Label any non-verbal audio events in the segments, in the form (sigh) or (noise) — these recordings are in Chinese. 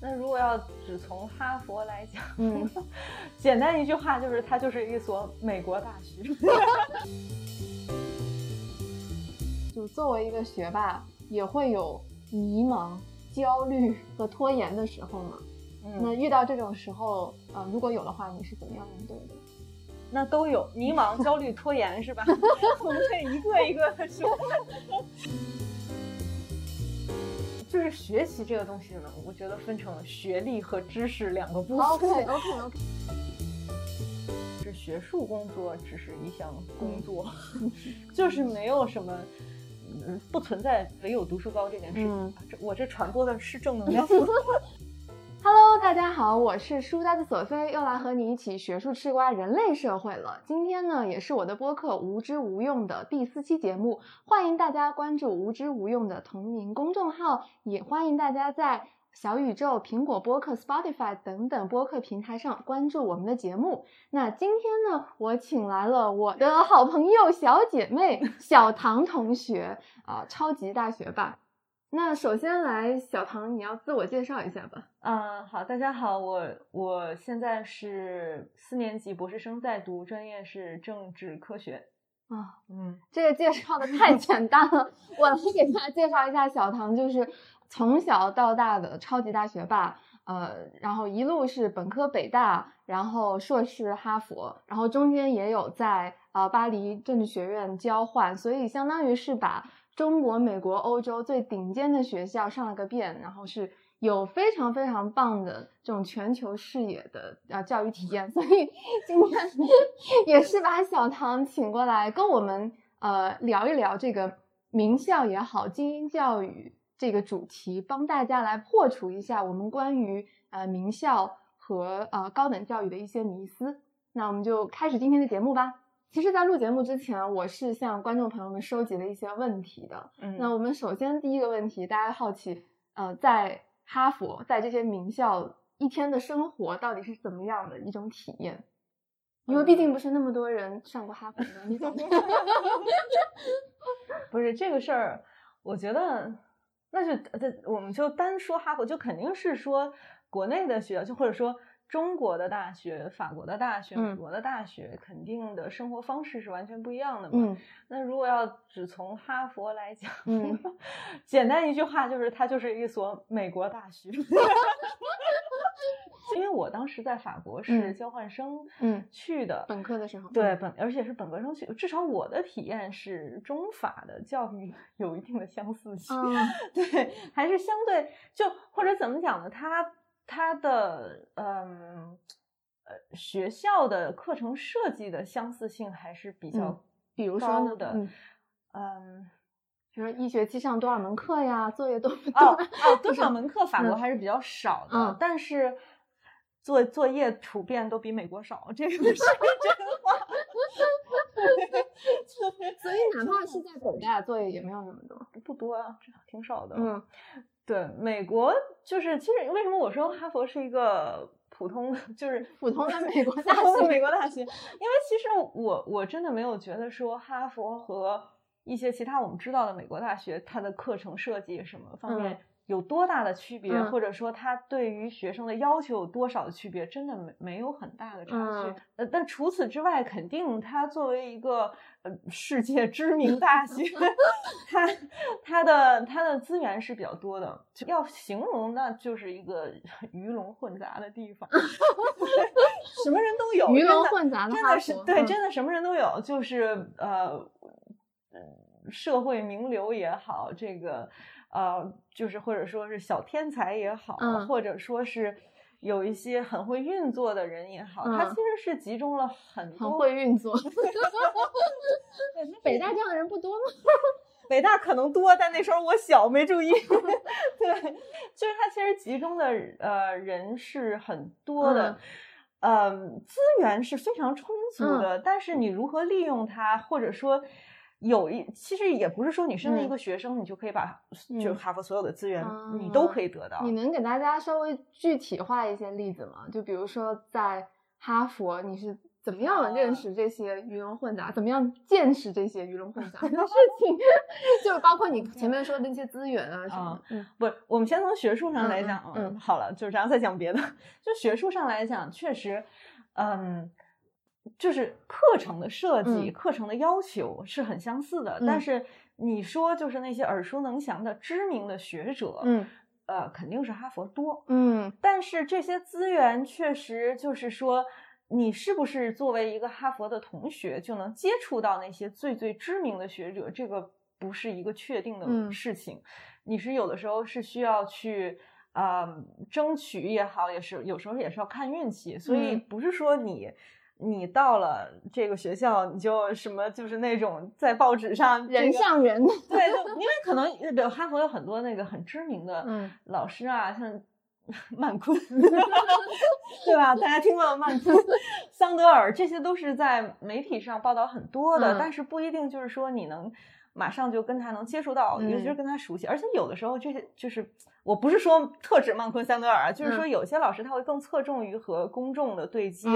那如果要只从哈佛来讲，嗯，(laughs) 简单一句话就是，它就是一所美国大学。(laughs) 就作为一个学霸，也会有迷茫、焦虑和拖延的时候嘛。那遇到这种时候，呃，如果有的话，你是怎么样应对的？那都有迷茫、焦虑、拖延，是吧？(laughs) 我们可以一个一个的说。就是学习这个东西呢，我觉得分成学历和知识两个部分。OK OK OK。是学术工作只是一项工作，(laughs) 就是没有什么，嗯，不存在唯有读书高这件事我这传播的是正能量。(laughs) Hello，大家好，我是书呆子索菲，又来和你一起学术吃瓜人类社会了。今天呢，也是我的播客无知无用的第四期节目，欢迎大家关注无知无用的同名公众号，也欢迎大家在小宇宙、苹果播客、Spotify 等等播客平台上关注我们的节目。那今天呢，我请来了我的好朋友、小姐妹小唐同学啊，超级大学霸。那首先来，小唐，你要自我介绍一下吧。嗯，好，大家好，我我现在是四年级博士生，在读，专业是政治科学。啊，嗯，这个介绍的太简单了。(laughs) 我来给大家介绍一下小唐，就是从小到大的超级大学霸，呃，然后一路是本科北大，然后硕士哈佛，然后中间也有在呃巴黎政治学院交换，所以相当于是把。中国、美国、欧洲最顶尖的学校上了个遍，然后是有非常非常棒的这种全球视野的啊教育体验，(laughs) 所以今天也是把小唐请过来跟我们呃聊一聊这个名校也好、精英教育这个主题，帮大家来破除一下我们关于呃名校和呃高等教育的一些迷思。那我们就开始今天的节目吧。其实，在录节目之前，我是向观众朋友们收集了一些问题的。嗯，那我们首先第一个问题，大家好奇，呃，在哈佛，在这些名校一天的生活到底是怎么样的一种体验？因为毕竟不是那么多人上过哈佛的，你懂。(laughs) 不是这个事儿，我觉得那就这，我们就单说哈佛，就肯定是说国内的学校，就或者说。中国的大学、法国的大学、美国的大学，肯定的生活方式是完全不一样的嘛。那如果要只从哈佛来讲，简单一句话就是，它就是一所美国大学。(laughs) 因为我当时在法国是交换生，嗯，去的本科的时候，对本，而且是本科生去，至少我的体验是中法的教育有一定的相似性，(laughs) 对，还是相对就或者怎么讲呢？它。它的嗯呃学校的课程设计的相似性还是比较，比如说的，嗯，比如说一学期上多少门课呀，作业多不多？哦哦，多少门课？法国还是比较少的，但是作作业普遍都比美国少，这个是真话。(laughs) 所以哪怕是在北大，作业也没有那么多，不多啊，挺少的。嗯。对，美国就是其实为什么我说哈佛是一个普通，就是普通的美国大学，美国大学，因为其实我我真的没有觉得说哈佛和一些其他我们知道的美国大学，它的课程设计什么方面。有多大的区别，或者说他对于学生的要求有多少的区别，真的没没有很大的差距。呃，但除此之外，肯定他作为一个呃世界知名大学，(laughs) 他他的他的资源是比较多的。要形容，那就是一个 (laughs) 鱼龙混杂的地方，(laughs) 什么人都有。鱼龙混杂的真的是对，真的什么人都有，就是呃，社会名流也好，这个。呃，就是或者说是小天才也好，或者说是有一些很会运作的人也好，他其实是集中了很很会运作。(laughs) 北大这样的人不多吗？(laughs) 北大可能多，但那时候我小没注意。(laughs) 对，就是他其实集中的呃人是很多的，嗯，资源是非常充足的，但是你如何利用它，或者说。有一其实也不是说你身为一个学生，你就可以把就哈佛所有的资源你都可以得到。你能给大家稍微具体化一些例子吗？就比如说在哈佛，你是怎么样认识这些鱼龙混杂，怎么样见识这些鱼龙混杂的事情，(laughs) 就是包括你前面说的那些资源啊什么。嗯，不是，我们先从学术上来讲，嗯，好了，就是然后再讲别的。(laughs) 就学术上来讲，确实，嗯，就是课程的设计、课程的要求是很相似的，但是你说就是那些耳熟能详的知名的学者，嗯，呃，肯定是哈佛多，嗯，但是这些资源确实就是说。你是不是作为一个哈佛的同学就能接触到那些最最知名的学者？这个不是一个确定的事情。你是有的时候是需要去啊争取也好，也是有时候也是要看运气。所以不是说你你到了这个学校你就什么就是那种在报纸上人上人。(laughs) 对，因为可能比如哈佛有很多那个很知名的老师啊，像。(laughs) 曼昆，(laughs) 对吧？大家听过曼昆、桑德尔，这些都是在媒体上报道很多的，但是不一定就是说你能马上就跟他能接触到，尤其是跟他熟悉。而且有的时候，这些就是我不是说特指曼昆、桑德尔，就是说有些老师他会更侧重于和公众的对接，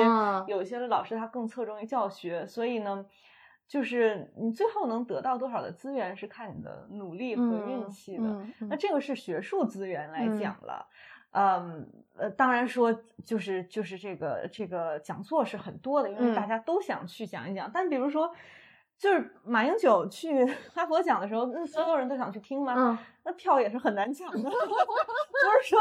有些老师他更侧重于教学。所以呢，就是你最后能得到多少的资源，是看你的努力和运气的。那这个是学术资源来讲了。嗯，呃，当然说就是就是这个这个讲座是很多的，因为大家都想去讲一讲。但比如说，就是马英九去 (laughs) 哈佛讲的时候，那所有人都想去听吗？嗯，那票也是很难抢的。(laughs) 不是说，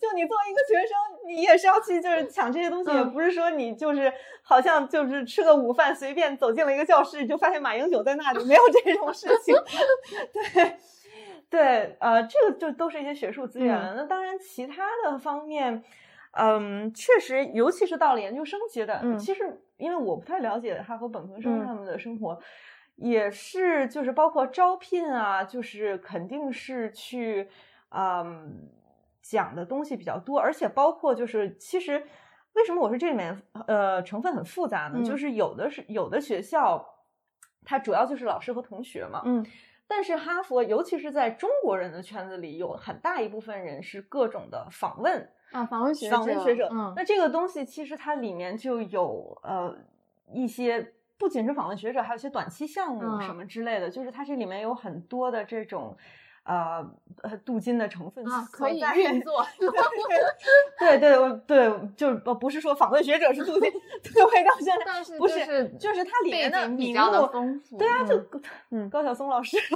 就你作为一个学生，你也是要去就是抢这些东西，也不是说你就是好像就是吃个午饭随便走进了一个教室，就发现马英九在那里，没有这种事情。(laughs) 对。对，呃，这个就都是一些学术资源了。那当然，其他的方面，嗯，确实，尤其是到了研究生阶段，其实因为我不太了解哈佛本科生他们的生活，也是就是包括招聘啊，就是肯定是去，嗯，讲的东西比较多，而且包括就是其实为什么我说这里面呃成分很复杂呢？就是有的是有的学校，它主要就是老师和同学嘛，嗯。但是哈佛，尤其是在中国人的圈子里，有很大一部分人是各种的访问啊，访问学者，访问学者。嗯，那这个东西其实它里面就有呃一些，不仅是访问学者，还有一些短期项目什么之类的，就是它这里面有很多的这种。呃呃，镀金的成分啊，可以运作。(laughs) 对对对，就不不是说访问学者是镀金，(laughs) 对，回到现在，但是不是就是它里面的比较的丰富。对啊，就嗯，高晓松老师，(laughs)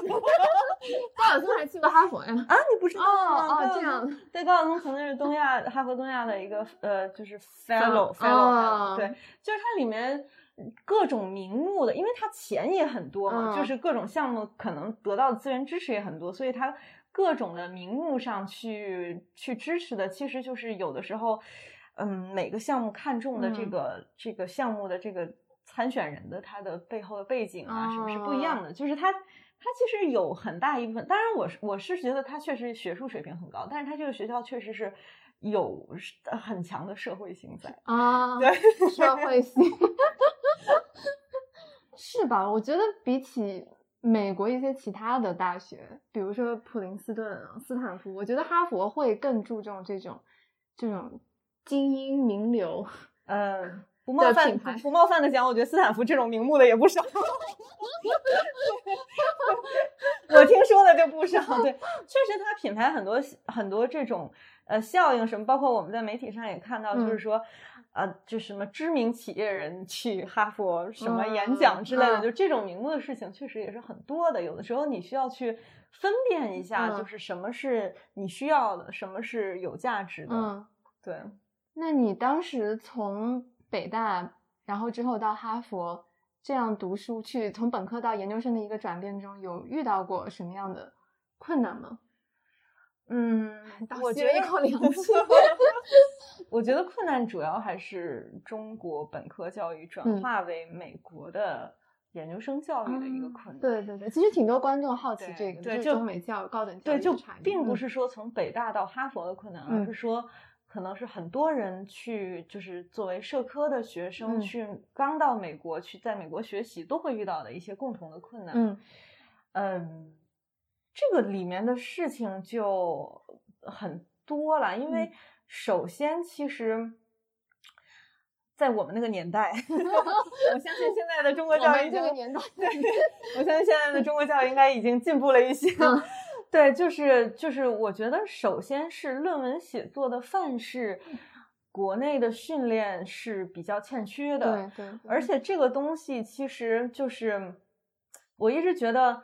高晓松还去过哈佛呀？啊，你不知道吗？哦，这样。对，高晓松曾经是东亚哈佛东亚的一个呃，就是 fellow，fellow，对，就是它里面。各种名目的，因为他钱也很多嘛，就是各种项目可能得到的资源支持也很多，所以他各种的名目上去去支持的，其实就是有的时候，嗯，每个项目看中的这个这个项目的这个参选人的他的背后的背景啊，什么是不一样的，就是他他其实有很大一部分，当然我是我是觉得他确实学术水平很高，但是他这个学校确实是。有很强的社会性在啊，对，社会性 (laughs) 是吧？我觉得比起美国一些其他的大学，比如说普林斯顿、斯坦福，我觉得哈佛会更注重这种这种精英名流。呃，不冒犯不冒犯的讲，我觉得斯坦福这种名目的也不少。我听说的就不少。对，(laughs) 确实，它品牌很多很多这种。呃，效应什么？包括我们在媒体上也看到，就是说，呃，就什么知名企业人去哈佛什么演讲之类的，就这种名目的事情，确实也是很多的。有的时候你需要去分辨一下，就是什么是你需要的，什么是有价值的。嗯，对。那你当时从北大，然后之后到哈佛这样读书，去从本科到研究生的一个转变中，有遇到过什么样的困难吗？嗯，我觉得 (laughs) 我觉得困难主要还是中国本科教育转化为美国的研究生教育的一个困难。对对对，其实挺多观众好奇这个，对中美教高等教育对，就并不是说从北大到哈佛的困难，而是说可能是很多人去就是作为社科的学生去刚到美国去在美国学习都会遇到的一些共同的困难。嗯嗯。这个里面的事情就很多了，因为首先，其实在我们那个年代，(laughs) 我相信现在的中国教育这个年代，对，我相信现在的中国教育应该已经进步了一些。对，就是就是，我觉得首先是论文写作的范式，国内的训练是比较欠缺的。对对，而且这个东西其实就是，我一直觉得，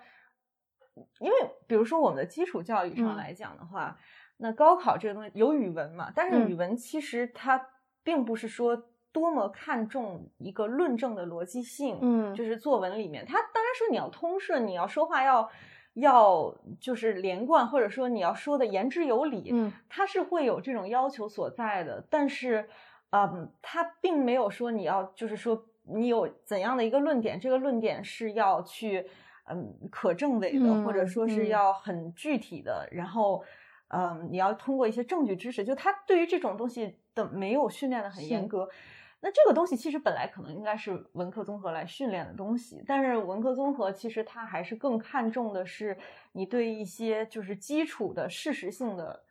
因为比如说我们的基础教育上来讲的话，那高考这个东西有语文嘛，但是语文其实它并不是说。多么看重一个论证的逻辑性，嗯，就是作文里面，它当然说你要通顺，你要说话要要就是连贯，或者说你要说的言之有理，嗯，它是会有这种要求所在的。但是，嗯，它并没有说你要就是说你有怎样的一个论点，这个论点是要去嗯可证伪的，或者说是要很具体的，然后嗯你要通过一些证据支持，就他对于这种东西的没有训练的很严格。那这个东西其实本来可能应该是文科综合来训练的东西，但是文科综合其实它还是更看重的是你对一些就是基础的事实性的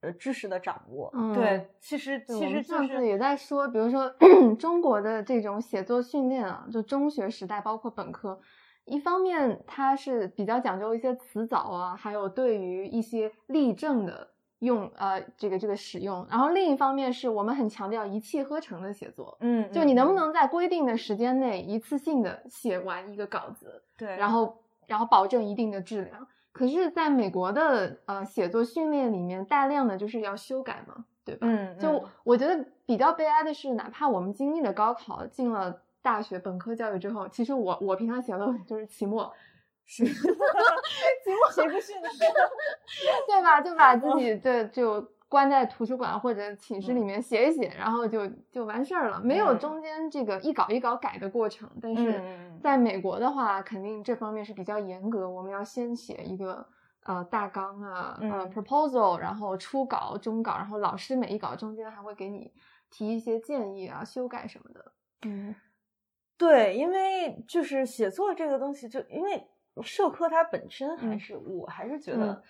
呃知识的掌握。对，其实其实上次也在说，比如说 (clears throat) 中国的这种写作训练啊，就中学时代包括本科，一方面它是比较讲究一些词藻啊，还有对于一些例证的。用呃这个这个使用，然后另一方面是我们很强调一气呵成的写作，嗯，就你能不能在规定的时间内一次性的写完一个稿子，对，然后然后保证一定的质量。可是，在美国的呃写作训练里面，大量的就是要修改嘛，对吧？嗯，就我觉得比较悲哀的是，哪怕我们经历了高考，进了大学本科教育之后，其实我我平常写的就是期末。(laughs) 是，期末 (laughs) 谁不是呢？(laughs) 对吧？就把自己对就关在图书馆或者寝室里面写一写，然后就就完事儿了，没有中间这个一稿一稿改的过程。但是在美国的话，肯定这方面是比较严格，我们要先写一个呃大纲啊，呃 proposal，然后初稿、中稿，然后老师每一稿中间还会给你提一些建议啊、修改什么的。嗯，对，因为就是写作这个东西，就因为。社科它本身还是，我还是觉得，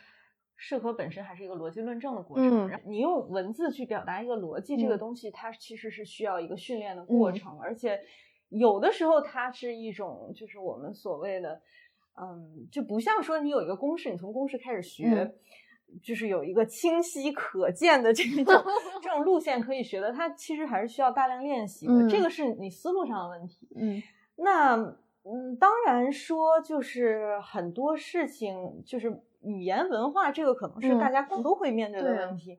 社科本身还是一个逻辑论证的过程。嗯，你用文字去表达一个逻辑，这个东西它其实是需要一个训练的过程，而且有的时候它是一种就是我们所谓的，嗯，就不像说你有一个公式，你从公式开始学，就是有一个清晰可见的这种 (laughs) 这种路线可以学的，它其实还是需要大量练习的。这个是你思路上的问题。嗯，那。嗯，当然说就是很多事情，就是语言文化这个可能是大家更多会面对的问题。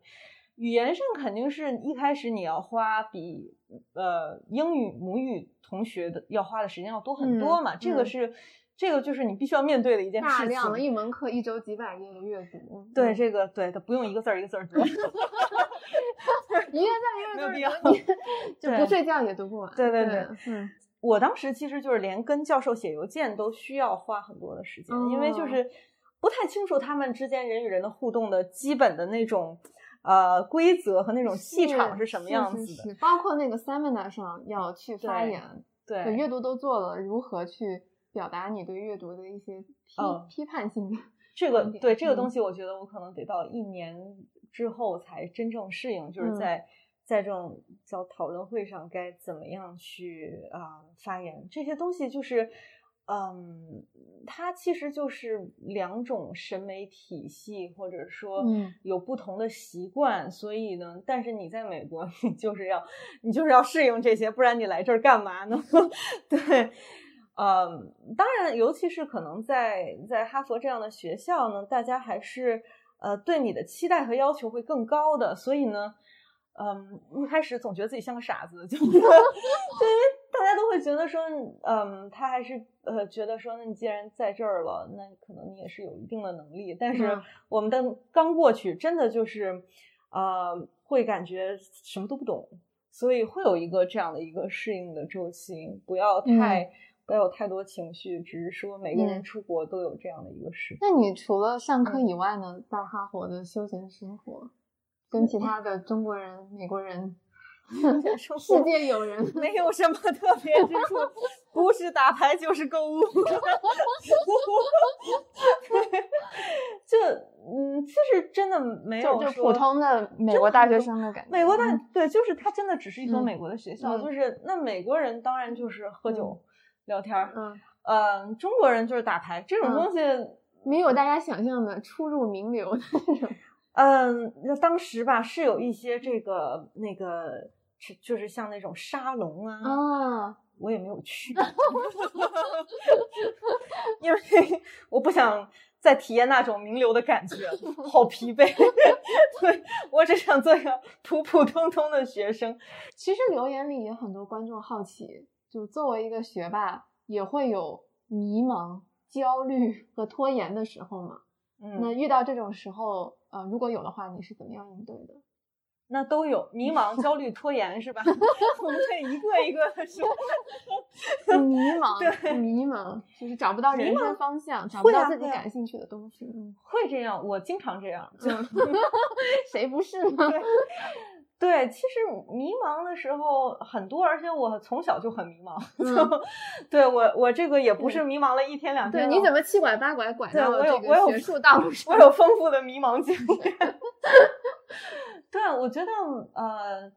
语言上肯定是一开始你要花比呃英语母语同学的要花的时间要多很多嘛，这个是这个就是你必须要面对的一件事情。大量的一门课一周几百页的阅读，对这个对他不用一个字儿一个字儿读，(laughs) 一个字一个字儿没有就不睡觉也读不完。对对对，嗯。我当时其实就是连跟教授写邮件都需要花很多的时间，因为就是不太清楚他们之间人与人的互动的基本的那种呃规则和那种气场是什么样子的，包括那个 seminar 上要去发言，对，阅读都做了，如何去表达你对阅读的一些批批判性的这个对这个东西，我觉得我可能得到一年之后才真正适应，就是在。在这种叫讨论会上，该怎么样去啊发言？这些东西就是，嗯，它其实就是两种审美体系，或者说有不同的习惯。所以呢，但是你在美国，你就是要你就是要适应这些，不然你来这儿干嘛呢？(laughs) 对，嗯，当然，尤其是可能在在哈佛这样的学校呢，大家还是呃对你的期待和要求会更高的，所以呢。嗯，一开始总觉得自己像个傻子，就 (laughs) 就因为大家都会觉得说，嗯，他还是呃觉得说，那你既然在这儿了，那可能你也是有一定的能力。但是我们的刚过去，真的就是呃会感觉什么都不懂，所以会有一个这样的一个适应的周期。不要太不要有太多情绪，只是说每个人出国都有这样的一个事。那你除了上课以外呢，在哈佛的休闲生活？跟其他的中国人、美国人 (laughs) 世界友人，没有什么特别之处，(laughs) 不是打牌就是购物。(laughs) 就嗯，其实真的没有就普通的美国大学生的感觉。美国大对，就是他真的只是一所美国的学校，就是那美国人当然就是喝酒聊天儿，嗯嗯，中国人就是打牌，这种东西没有大家想象的出入名流的那种。(laughs) 嗯，那当时吧是有一些这个那个，就是像那种沙龙啊，啊，我也没有去，(laughs) 因为我不想再体验那种名流的感觉，好疲惫。(laughs) 对我只想做一个普普通通的学生。其实留言里也很多观众好奇，就作为一个学霸，也会有迷茫、焦虑和拖延的时候嘛？嗯，那遇到这种时候。呃，如果有的话，你是怎么样应对的？那都有迷茫、焦虑、拖延，是吧？(laughs) 我们可以一个一个的说。迷茫，对，迷茫就是找不到人生方向，找不到自己感兴趣的东西。嗯，会这样，我经常这样。(laughs) 谁不是呢？对，其实迷茫的时候很多，而且我从小就很迷茫。嗯，对我，我这个也不是迷茫了一天两天。对，你怎么七拐八拐拐到我有学术道路上？(laughs) 我有丰富的迷茫经验。(laughs) 对，我觉得呃，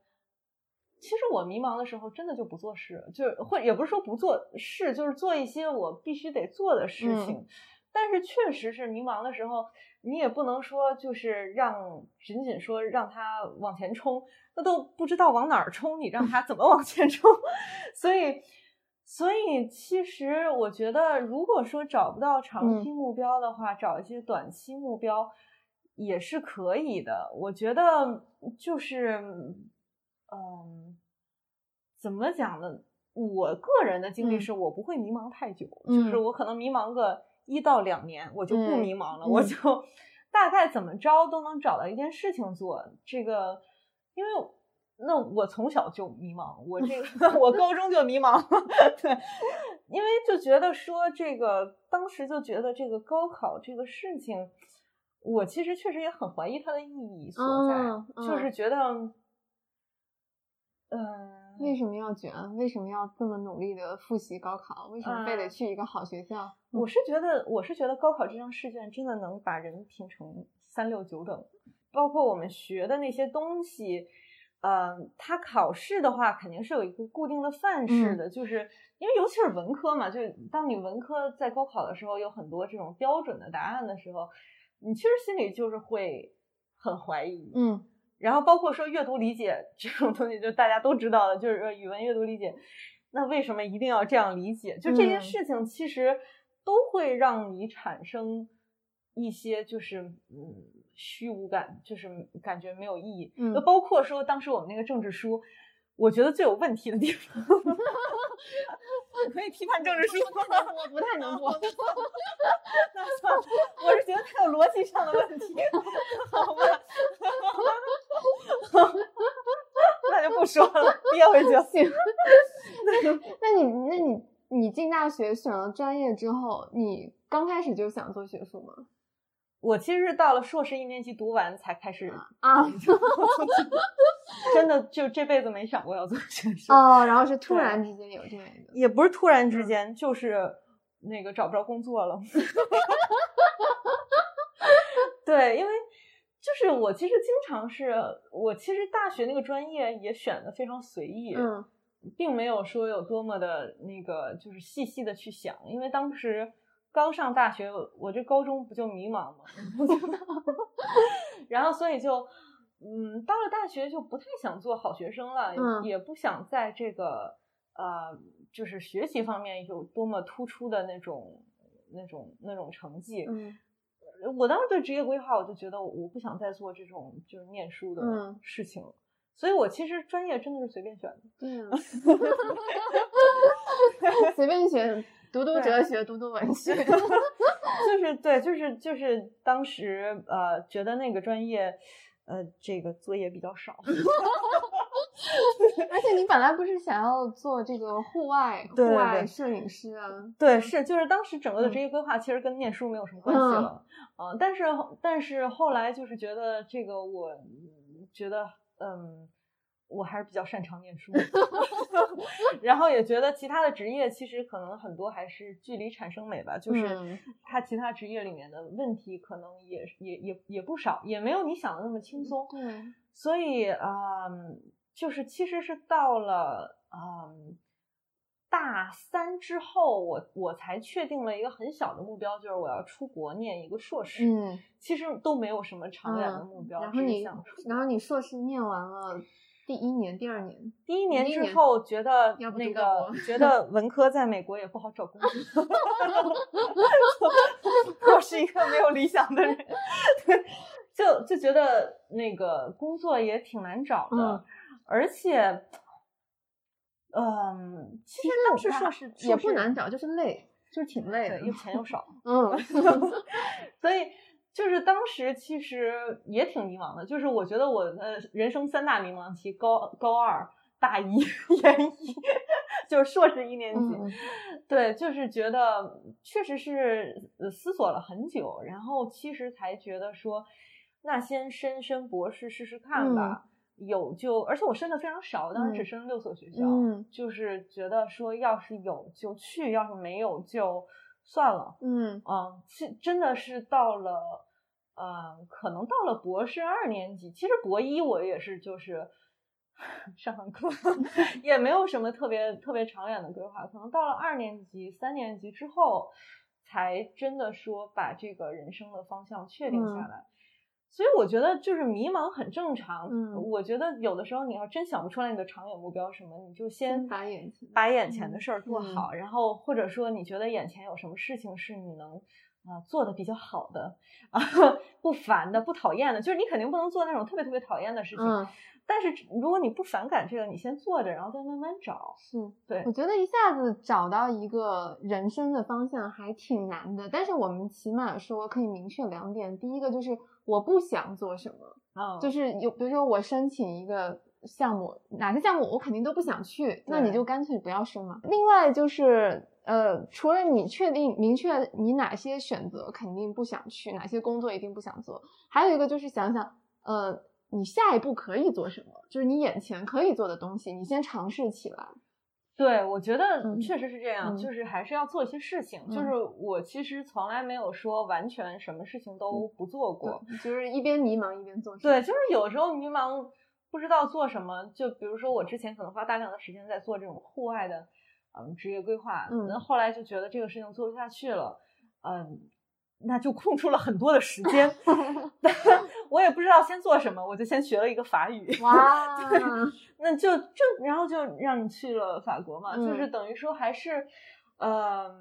其实我迷茫的时候，真的就不做事，就是或也不是说不做事，就是做一些我必须得做的事情。但是确实是迷茫的时候。你也不能说就是让仅仅说让他往前冲，那都不知道往哪儿冲，你让他怎么往前冲？(laughs) 所以，所以其实我觉得，如果说找不到长期目标的话，找一些短期目标也是可以的。我觉得就是，嗯，怎么讲呢？我个人的经历是我不会迷茫太久，就是我可能迷茫个。一到两年，我就不迷茫了，我就 (laughs) 大概怎么着都能找到一件事情做。这个，因为那我从小就迷茫，我这个 (laughs) 我高中就迷茫，(laughs) 对，因为就觉得说这个，当时就觉得这个高考这个事情，我其实确实也很怀疑它的意义所在，就是觉得，嗯。为什么要卷？为什么要这么努力的复习高考？为什么非得去一个好学校？我是觉得，我是觉得高考这张试卷真的能把人评成三六九等，包括我们学的那些东西，嗯，它考试的话肯定是有一个固定的范式的，就是因为尤其是文科嘛，就当你文科在高考的时候有很多这种标准的答案的时候，你其实心里就是会很怀疑，嗯。然后包括说阅读理解这种东西，就大家都知道的，就是说语文阅读理解，那为什么一定要这样理解？就这些事情其实都会让你产生一些就是嗯虚无感，就是感觉没有意义。嗯，包括说当时我们那个政治书。我觉得最有问题的地方，(laughs) 可以批判政治书吗？我不太能播。(laughs) 那算了，我是觉得它有逻辑上的问题，(laughs) 好吧？那就不说了，憋回去 (laughs) 行。(laughs) 那你，那你，你进大学选了专业之后，你刚开始就想做学术吗？我其实是到了硕士一年级读完才开始啊，(laughs) 真的就这辈子没想过要做学术哦。然后是突然之间有这样一个，也不是突然之间，就是那个找不着工作了。对，因为就是我其实经常是我其实大学那个专业也选的非常随意，嗯，并没有说有多么的那个就是细细的去想，因为当时。刚上大学，我这高中不就迷茫吗？(laughs) (laughs) 然后所以就，嗯，到了大学就不太想做好学生了，也不想在这个呃，就是学习方面有多么突出的那种、那种、那种成绩。嗯，我当时对职业规划，我就觉得我不想再做这种就是念书的事情，所以我其实专业真的是随便选的。对啊，(laughs) (laughs) 随便选。读读哲学，读读文学，(laughs) 就是对，就是就是当时呃，觉得那个专业，呃，这个作业比较少。而且你本来不是想要做这个户外户外摄影师啊？对，是就是当时整个的职业规划其实跟念书没有什么关系了啊。但是但是后来就是觉得这个，我觉得嗯。我还是比较擅长念书，(laughs) 然后也觉得其他的职业其实可能很多还是距离产生美吧，就是他其他职业里面的问题可能也也也也不少，也没有你想的那么轻松。对，所以啊，就是其实是到了嗯大三之后，我我才确定了一个很小的目标，就是我要出国念一个硕士。嗯，其实都没有什么长远的目标。然后你，然后你硕士念完了。第一年、第二年，第一年之后觉得那个觉得文科在美国也不好找工作，(laughs) 我是一个没有理想的人，对，就就觉得那个工作也挺难找的，而且，嗯，其实当时硕士也不难找，就是累，就是挺累的，又钱又少，嗯，(laughs) 所以。就是当时其实也挺迷茫的，就是我觉得我呃人生三大迷茫期，高高二、大一、(laughs) 研一，就是硕士一年级，(laughs) 对，就是觉得确实是思索了很久，然后其实才觉得说，那先申申博士试试看吧，有就，而且我申的非常少，当时只申了六所学校，就是觉得说要是有就去，要是没有就算了，嗯嗯，其真的是到了。嗯，可能到了博士二年级，其实博一我也是就是上 (laughs) 上课，(laughs) 也没有什么特别特别长远的规划。可能到了二年级、三年级之后，才真的说把这个人生的方向确定下来。所以我觉得就是迷茫很正常。嗯，我觉得有的时候你要真想不出来你的长远目标什么，你就先把眼前把眼前的事儿做好，然后或者说你觉得眼前有什么事情是你能。啊，做的比较好的啊，(laughs) 不烦的，不讨厌的，就是你肯定不能做那种特别特别讨厌的事情。嗯，但是如果你不反感这个，你先做着，然后再慢慢找。是，对，我觉得一下子找到一个人生的方向还挺难的。但是我们起码说可以明确两点：第一个就是我不想做什么，嗯，就是有，比如说我申请一个项目，哪个项目我肯定都不想去，那你就干脆不要申嘛。另外就是。呃，除了你确定明确你哪些选择肯定不想去，哪些工作一定不想做，还有一个就是想想，呃，你下一步可以做什么，就是你眼前可以做的东西，你先尝试起来。对，我觉得确实是这样，就是还是要做一些事情。就是我其实从来没有说完全什么事情都不做过，就是一边迷茫一边做。对，就是有时候迷茫不知道做什么，就比如说我之前可能花大量的时间在做这种户外的。嗯，职业规划，那后来就觉得这个事情做不下去了，嗯，那就空出了很多的时间，(laughs) (laughs) 我也不知道先做什么，我就先学了一个法语，(laughs) 哇，那就就然后就让你去了法国嘛，就是等于说还是，嗯，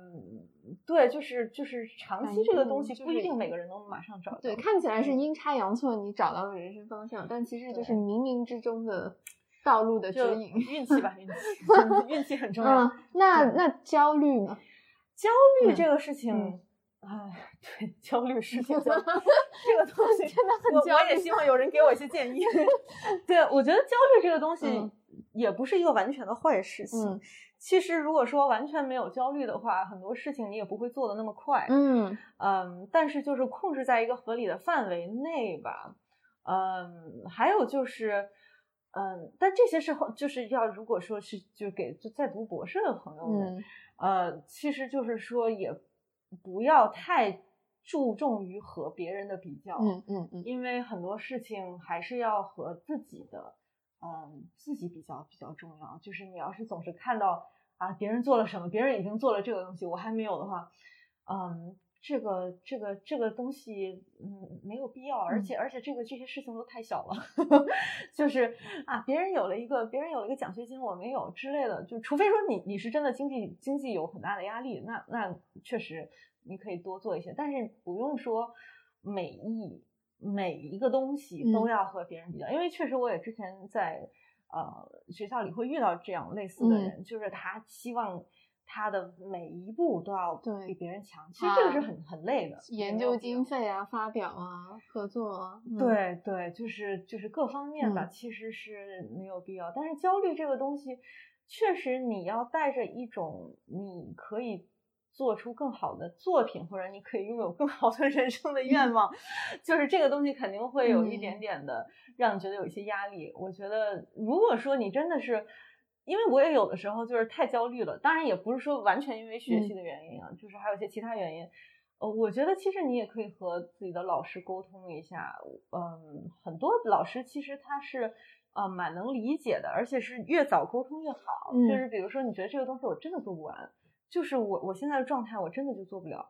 对，就是就是长期这个东西不一定每个人能马上找到，对，看起来是阴差阳错你找到了人生方向，但其实就是冥冥之中的。道路的指引，运气吧，运气，运气很重要。嗯，那那焦虑呢？焦虑这个事情，哎，对，焦虑事情，(laughs) 这个东西真的很焦虑。我也希望有人给我一些建议。(laughs) 对，我觉得焦虑这个东西也不是一个完全的坏事情。其实，如果说完全没有焦虑的话，很多事情你也不会做的那么快。嗯嗯，但是就是控制在一个合理的范围内吧。嗯，还有就是。嗯，但这些时候就是要，如果说是就给就在读博士的朋友们，呃，其实就是说也不要太注重于和别人的比较，嗯嗯嗯，因为很多事情还是要和自己的，嗯，自己比较比较重要。就是你要是总是看到啊别人做了什么，别人已经做了这个东西，我还没有的话，嗯。这个这个这个东西，嗯，没有必要，而且而且这个这些事情都太小了，(laughs) 就是啊，别人有了一个别人有了一个奖学金，我没有之类的，就除非说你你是真的经济经济有很大的压力，那那确实你可以多做一些，但是不用说每一每一个东西都要和别人比较，因为确实我也之前在呃学校里会遇到这样类似的人，就是他希望。他的每一步都要比别人强，其实这个是很很累的。研究经费啊，发表啊，合作啊，对对，就是就是各方面吧，其实是没有必要。但是焦虑这个东西，确实你要带着一种你可以做出更好的作品，或者你可以拥有更好的人生的愿望，就是这个东西肯定会有一点点的让你觉得有一些压力。我觉得，如果说你真的是，因为我也有的时候就是太焦虑了，当然也不是说完全因为学习的原因啊，就是还有一些其他原因。呃，我觉得其实你也可以和自己的老师沟通一下，嗯，很多老师其实他是。啊，蛮能理解的，而且是越早沟通越好。就是比如说，你觉得这个东西我真的做不完，就是我我现在的状态我真的就做不了，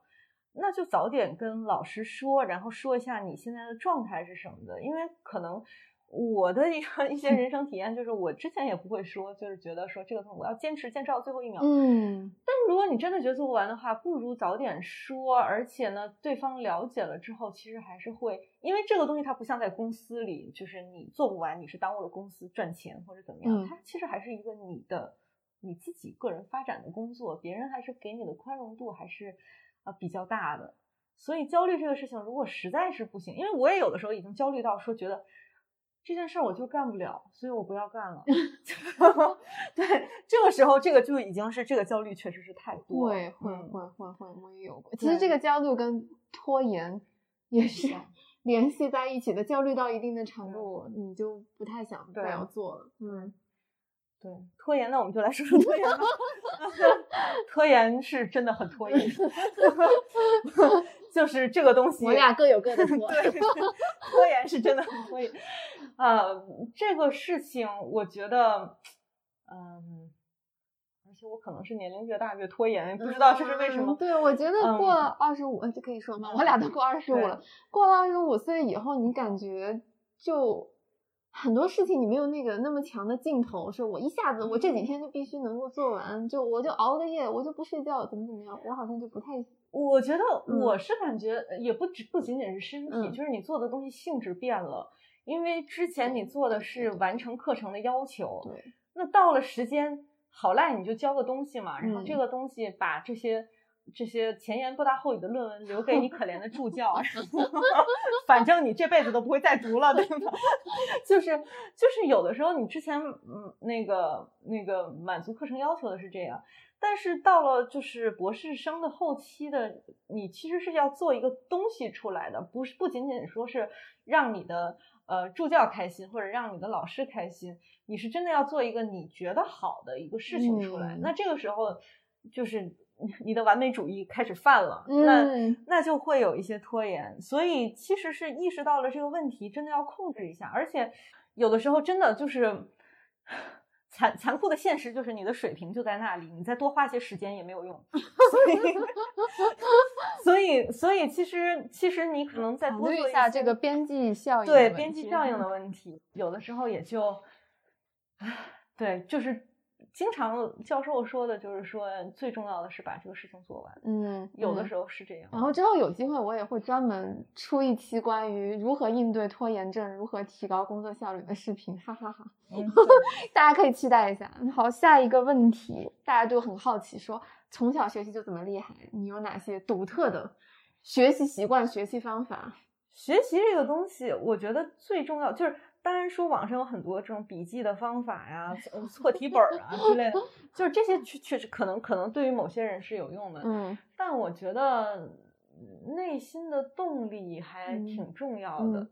那就早点跟老师说，然后说一下你现在的状态是什么的，因为可能。我的一个 (laughs) 一些人生体验就是，我之前也不会说，就是觉得说这个东西我要坚持坚持到最后一秒。嗯，但是如果你真的觉得做不完的话，不如早点说。而且呢，对方了解了之后，其实还是会，因为这个东西它不像在公司里，就是你做不完，你是耽误了公司赚钱或者怎么样。它其实还是一个你的你自己个人发展的工作，别人还是给你的宽容度还是啊比较大的。所以焦虑这个事情，如果实在是不行，因为我也有的时候已经焦虑到说觉得。这件事儿我就干不了，所以我不要干了。(laughs) 对，这个时候这个就已经是这个焦虑，确实是太多。对会会会会，我也有过。其实这个焦虑跟拖延也是联系在一起的。焦虑到一定的程度，你就不太想再要做了。嗯，对，拖延，那我们就来说说拖延吧。(laughs) 拖延是真的很拖延，(laughs) 就是这个东西，我俩各有各的 (laughs) 拖。对，拖延是真的很拖延。呃，这个事情我觉得，嗯，而且我可能是年龄越大越拖延，不知道这是为什么。对，我觉得过了二十五就可以说嘛，我俩都过二十五了。过了二十五岁以后，你感觉就很多事情你没有那个那么强的劲头，说我一下子我这几天就必须能够做完，就我就熬个夜，我就不睡觉，怎么怎么样，我好像就不太。我觉得我是感觉也不只不仅仅是身体，就是你做的东西性质变了。因为之前你做的是完成课程的要求，对，那到了时间好赖你就交个东西嘛，然后这个东西把这些这些前言不搭后语的论文留给你可怜的助教，(laughs) 反正你这辈子都不会再读了，对吧？(laughs) 就是就是有的时候你之前嗯那个那个满足课程要求的是这样，但是到了就是博士生的后期的，你其实是要做一个东西出来的，不是不仅仅说是让你的。呃，助教开心或者让你的老师开心，你是真的要做一个你觉得好的一个事情出来。那这个时候，就是你的完美主义开始犯了，那那就会有一些拖延。所以其实是意识到了这个问题，真的要控制一下。而且有的时候真的就是。残残酷的现实就是你的水平就在那里，你再多花些时间也没有用。所以，(laughs) 所以，所以，其实，其实你可能再多做一下这个边际效应，对边际效应的问题，有的时候也就，唉，对，就是。经常教授说的就是说，最重要的是把这个事情做完。嗯，有的时候是这样。然后之后有机会，我也会专门出一期关于如何应对拖延症、如何提高工作效率的视频，哈哈哈。(laughs) 大家可以期待一下。好，下一个问题，大家都很好奇，说从小学习就怎么厉害，你有哪些独特的学习习惯、学习方法？学习这个东西，我觉得最重要就是。当然说网上有很多这种笔记的方法呀，错题本啊之类的，就是这些确确实可能可能对于某些人是有用的，嗯，但我觉得内心的动力还挺重要的，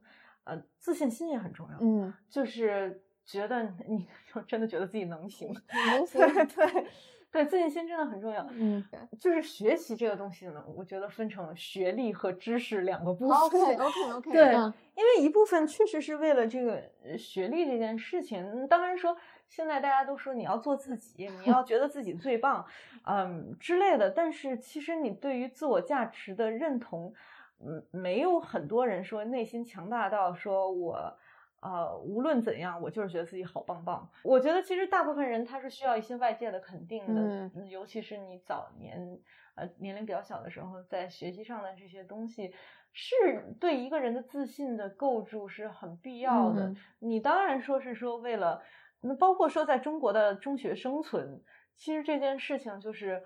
呃，自信心也很重要，嗯，就是觉得你 (laughs) 就真的觉得自己能行，(laughs) 能行，对。对，自信心真的很重要。嗯，就是学习这个东西呢，我觉得分成学历和知识两个部分。OK，OK，OK。对，因为一部分确实是为了这个学历这件事情。当然说，现在大家都说你要做自己，你要觉得自己最棒，嗯之类的。但是其实你对于自我价值的认同，嗯，没有很多人说内心强大到说我。呃，无论怎样，我就是觉得自己好棒棒。我觉得其实大部分人他是需要一些外界的肯定的，尤其是你早年呃年龄比较小的时候，在学习上的这些东西，是对一个人的自信的构筑是很必要的。你当然说是说为了，那包括说在中国的中学生存，其实这件事情就是。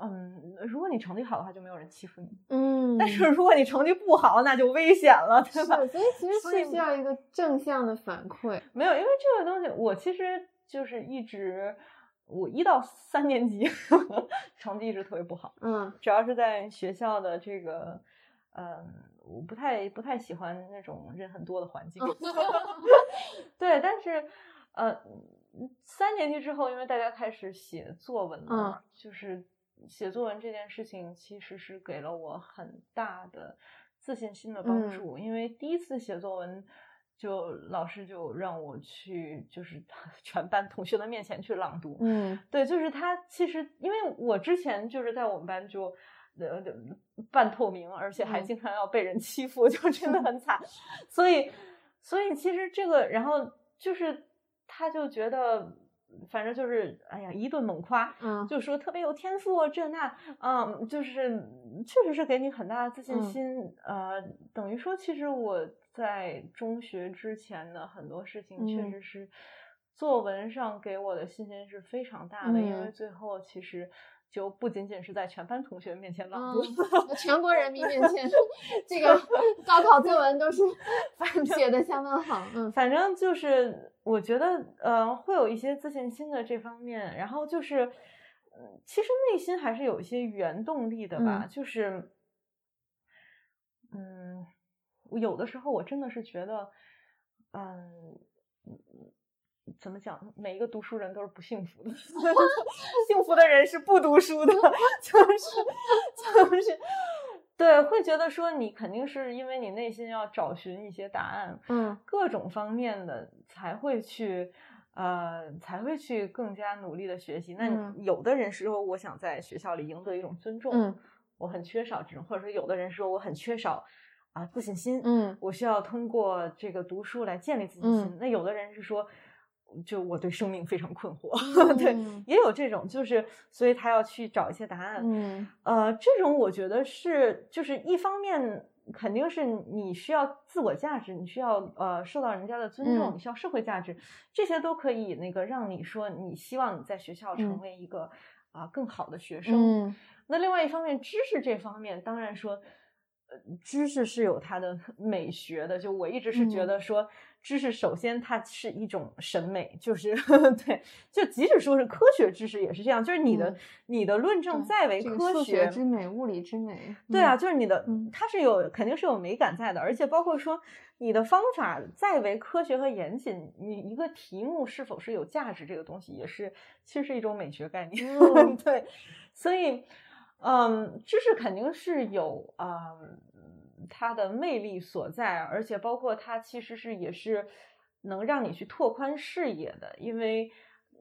嗯，如果你成绩好的话，就没有人欺负你。嗯，但是如果你成绩不好，那就危险了，对吧？所以其实是需要一个正向的反馈。没有，因为这个东西，我其实就是一直，我一到三年级 (laughs) 成绩一直特别不好，嗯，主要是在学校的这个，嗯，我不太不太喜欢那种人很多的环境，(laughs) 对，但是呃，三年级之后，因为大家开始写作文了，就是写作文这件事情其实是给了我很大的自信心的帮助，因为第一次写作文。就老师就让我去，就是 (laughs) 全班同学的面前去朗读。嗯，对，就是他其实因为我之前就是在我们班就呃半透明，而且还经常要被人欺负，就真的很惨。(laughs) 所以，所以其实这个，然后就是他就觉得，反正就是哎呀一顿猛夸，嗯，就说特别有天赋这那，嗯，就是确实是给你很大的自信心。呃，等于说其实我。在中学之前的很多事情，确实是作文上给我的信心是非常大的，因为最后其实就不仅仅是在全班同学面前朗读，全国人民面前 (laughs) (laughs) 这个高考作文都是 (laughs) 写的相当好。嗯，反正就是我觉得，呃，会有一些自信心的这方面，然后就是，嗯，其实内心还是有一些原动力的吧，就是，嗯。有的时候我真的是觉得，嗯，怎么讲？每一个读书人都是不幸福的，(laughs) (laughs) 幸福的人是不读书的，(laughs) 就是就是，对，会觉得说你肯定是因为你内心要找寻一些答案，嗯，各种方面的才会去，呃，才会去更加努力的学习。那有的人是说我想在学校里赢得一种尊重，嗯，我很缺少这种，或者说有的人说我很缺少。啊，自信心，嗯，我需要通过这个读书来建立自信心。那有的人是说，就我对生命非常困惑，(laughs) 对，也有这种，就是所以他要去找一些答案。嗯，呃，这种我觉得是，就是一方面肯定是你需要自我价值，你需要呃受到人家的尊重，你需要社会价值，这些都可以那个让你说你希望你在学校成为一个啊更好的学生。那另外一方面，知识这方面当然说。知识是有它的 (laughs) 美学的，就我一直是觉得说，知识首先它是一种审美，就是 (laughs) 对，就即使说是科学知识也是这样，就是你的你的论证再为科学之美，物理之美，对啊，就是你的它是有肯定是有美感在的，而且包括说你的方法再为科学和严谨，你一个题目是否是有价值，这个东西也是其实是一种美学概念，(laughs) 对，所以。嗯，知识肯定是有啊，它的魅力所在，而且包括它其实是也是能让你去拓宽视野的，因为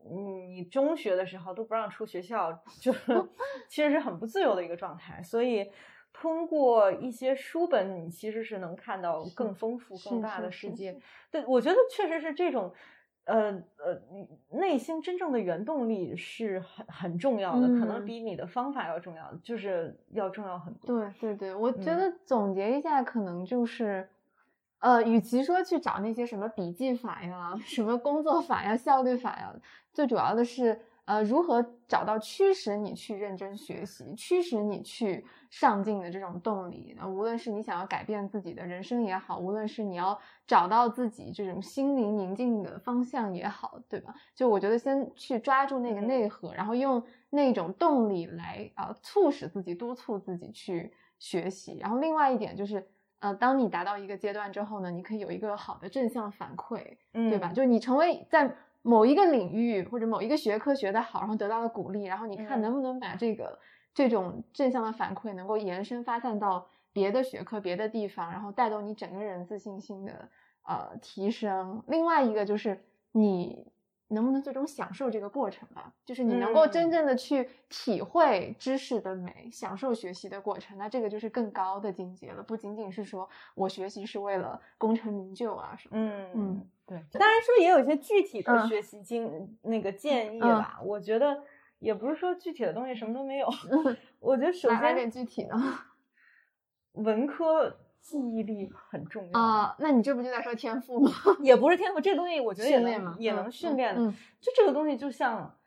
你中学的时候都不让出学校，(laughs) 就是 (laughs) 其实是很不自由的一个状态，所以通过一些书本，你其实是能看到更丰富、更大的世界。对，我觉得确实是这种。呃呃，内心真正的原动力是很很重要的，可能比你的方法要重要，就是要重要很多。对对对，我觉得总结一下，可能就是，呃，与其说去找那些什么笔记法呀、什么工作法呀、效率法呀，最主要的是。呃，如何找到驱使你去认真学习、驱使你去上进的这种动力？那无论是你想要改变自己的人生也好，无论是你要找到自己这种心灵宁静的方向也好，对吧？就我觉得先去抓住那个内核，然后用那种动力来啊促使自己、督促自己去学习。然后另外一点就是，呃，当你达到一个阶段之后呢，你可以有一个好的正向反馈，对吧？就你成为在。某一个领域或者某一个学科学得好，然后得到了鼓励，然后你看能不能把这个这种正向的反馈能够延伸发散到别的学科、别的地方，然后带动你整个人自信心的呃提升。另外一个就是你能不能最终享受这个过程吧，就是你能够真正的去体会知识的美，享受学习的过程，那这个就是更高的境界了，不仅仅是说我学习是为了功成名就啊什么。嗯嗯。对，当然说也有一些具体的学习经那个建议吧。我觉得也不是说具体的东西什么都没有。(laughs) 我觉得首先点具体呢，(laughs) 文科记忆力很重要啊。那你这不就在说天赋吗？(laughs) 也不是天赋，这东西我觉得也能也能训练的。就这个东西就像